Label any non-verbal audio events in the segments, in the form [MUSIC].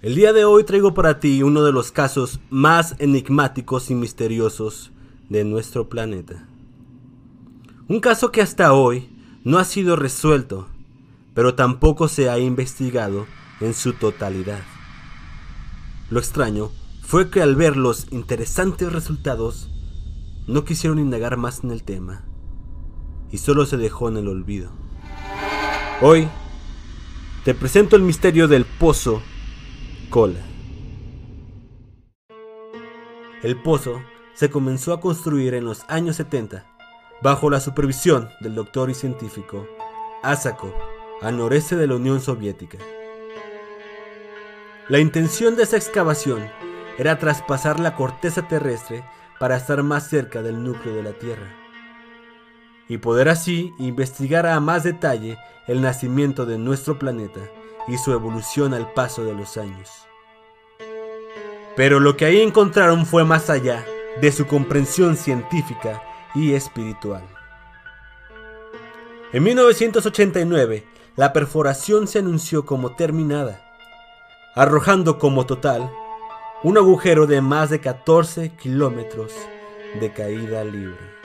El día de hoy traigo para ti uno de los casos más enigmáticos y misteriosos de nuestro planeta. Un caso que hasta hoy no ha sido resuelto, pero tampoco se ha investigado en su totalidad. Lo extraño fue que al ver los interesantes resultados, no quisieron indagar más en el tema y solo se dejó en el olvido. Hoy te presento el misterio del pozo Cola. El pozo se comenzó a construir en los años 70 bajo la supervisión del doctor y científico Asakov al noreste de la Unión Soviética. La intención de esa excavación era traspasar la corteza terrestre para estar más cerca del núcleo de la Tierra y poder así investigar a más detalle el nacimiento de nuestro planeta y su evolución al paso de los años. Pero lo que ahí encontraron fue más allá de su comprensión científica y espiritual. En 1989, la perforación se anunció como terminada, arrojando como total un agujero de más de 14 kilómetros de caída libre.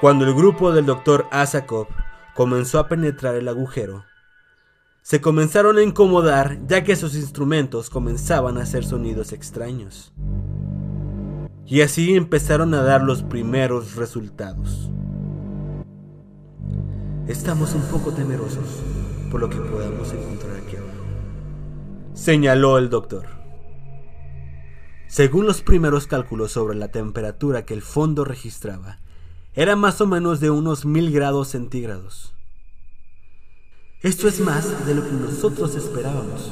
Cuando el grupo del Dr. Asakov comenzó a penetrar el agujero, se comenzaron a incomodar ya que sus instrumentos comenzaban a hacer sonidos extraños. Y así empezaron a dar los primeros resultados. Estamos un poco temerosos por lo que podamos encontrar aquí abajo, señaló el doctor. Según los primeros cálculos sobre la temperatura que el fondo registraba, era más o menos de unos mil grados centígrados. Esto es más de lo que nosotros esperábamos.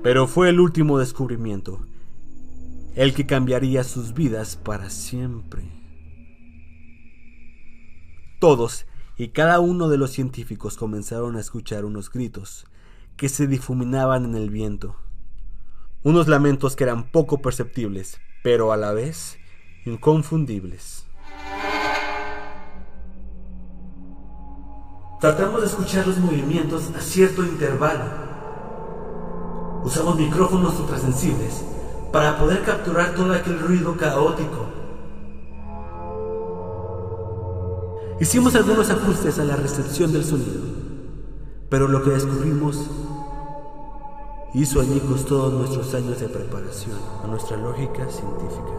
Pero fue el último descubrimiento, el que cambiaría sus vidas para siempre. Todos y cada uno de los científicos comenzaron a escuchar unos gritos que se difuminaban en el viento, unos lamentos que eran poco perceptibles, pero a la vez inconfundibles. Tratamos de escuchar los movimientos a cierto intervalo. Usamos micrófonos ultrasensibles para poder capturar todo aquel ruido caótico. Hicimos algunos ajustes a la recepción del sonido, pero lo que descubrimos hizo añicos todos nuestros años de preparación a nuestra lógica científica.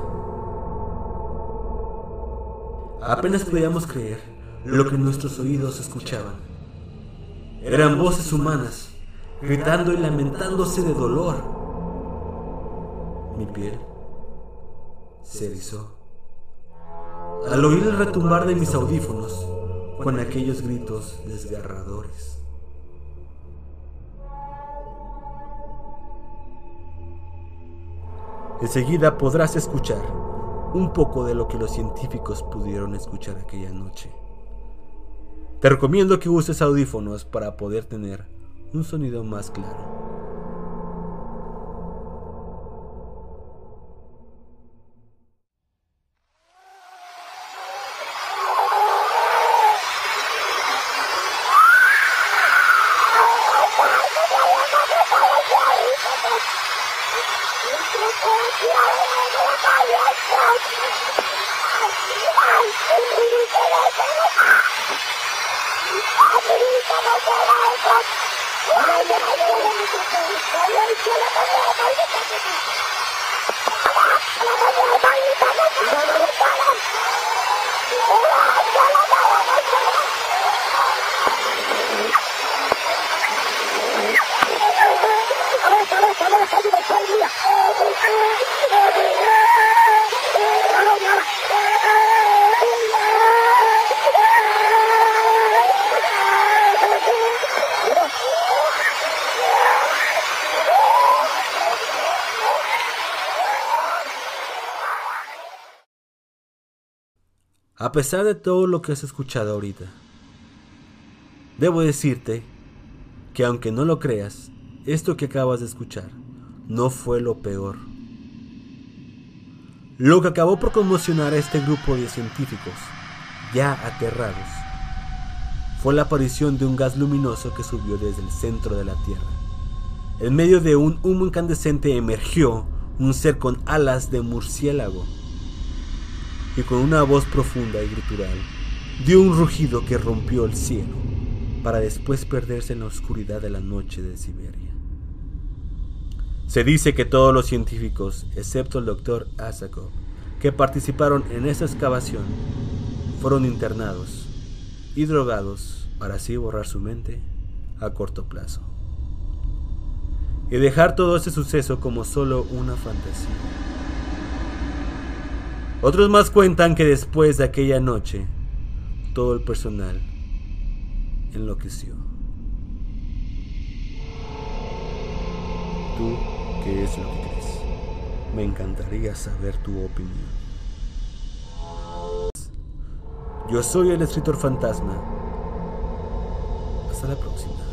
Apenas podíamos creer lo que nuestros oídos escuchaban. Eran voces humanas, gritando y lamentándose de dolor. Mi piel se erizó. Al oír el retumbar de mis audífonos con aquellos gritos desgarradores. Enseguida podrás escuchar un poco de lo que los científicos pudieron escuchar aquella noche. Te recomiendo que uses audífonos para poder tener un sonido más claro. [LAUGHS] Thank you. A pesar de todo lo que has escuchado ahorita, debo decirte que aunque no lo creas, esto que acabas de escuchar no fue lo peor. Lo que acabó por conmocionar a este grupo de científicos, ya aterrados, fue la aparición de un gas luminoso que subió desde el centro de la Tierra. En medio de un humo incandescente emergió un ser con alas de murciélago y con una voz profunda y gutural dio un rugido que rompió el cielo para después perderse en la oscuridad de la noche de Siberia. Se dice que todos los científicos, excepto el doctor Asakov, que participaron en esa excavación, fueron internados y drogados para así borrar su mente a corto plazo. Y dejar todo ese suceso como solo una fantasía. Otros más cuentan que después de aquella noche, todo el personal enloqueció. ¿Tú qué es lo que crees? Me encantaría saber tu opinión. Yo soy el escritor fantasma. Hasta la próxima.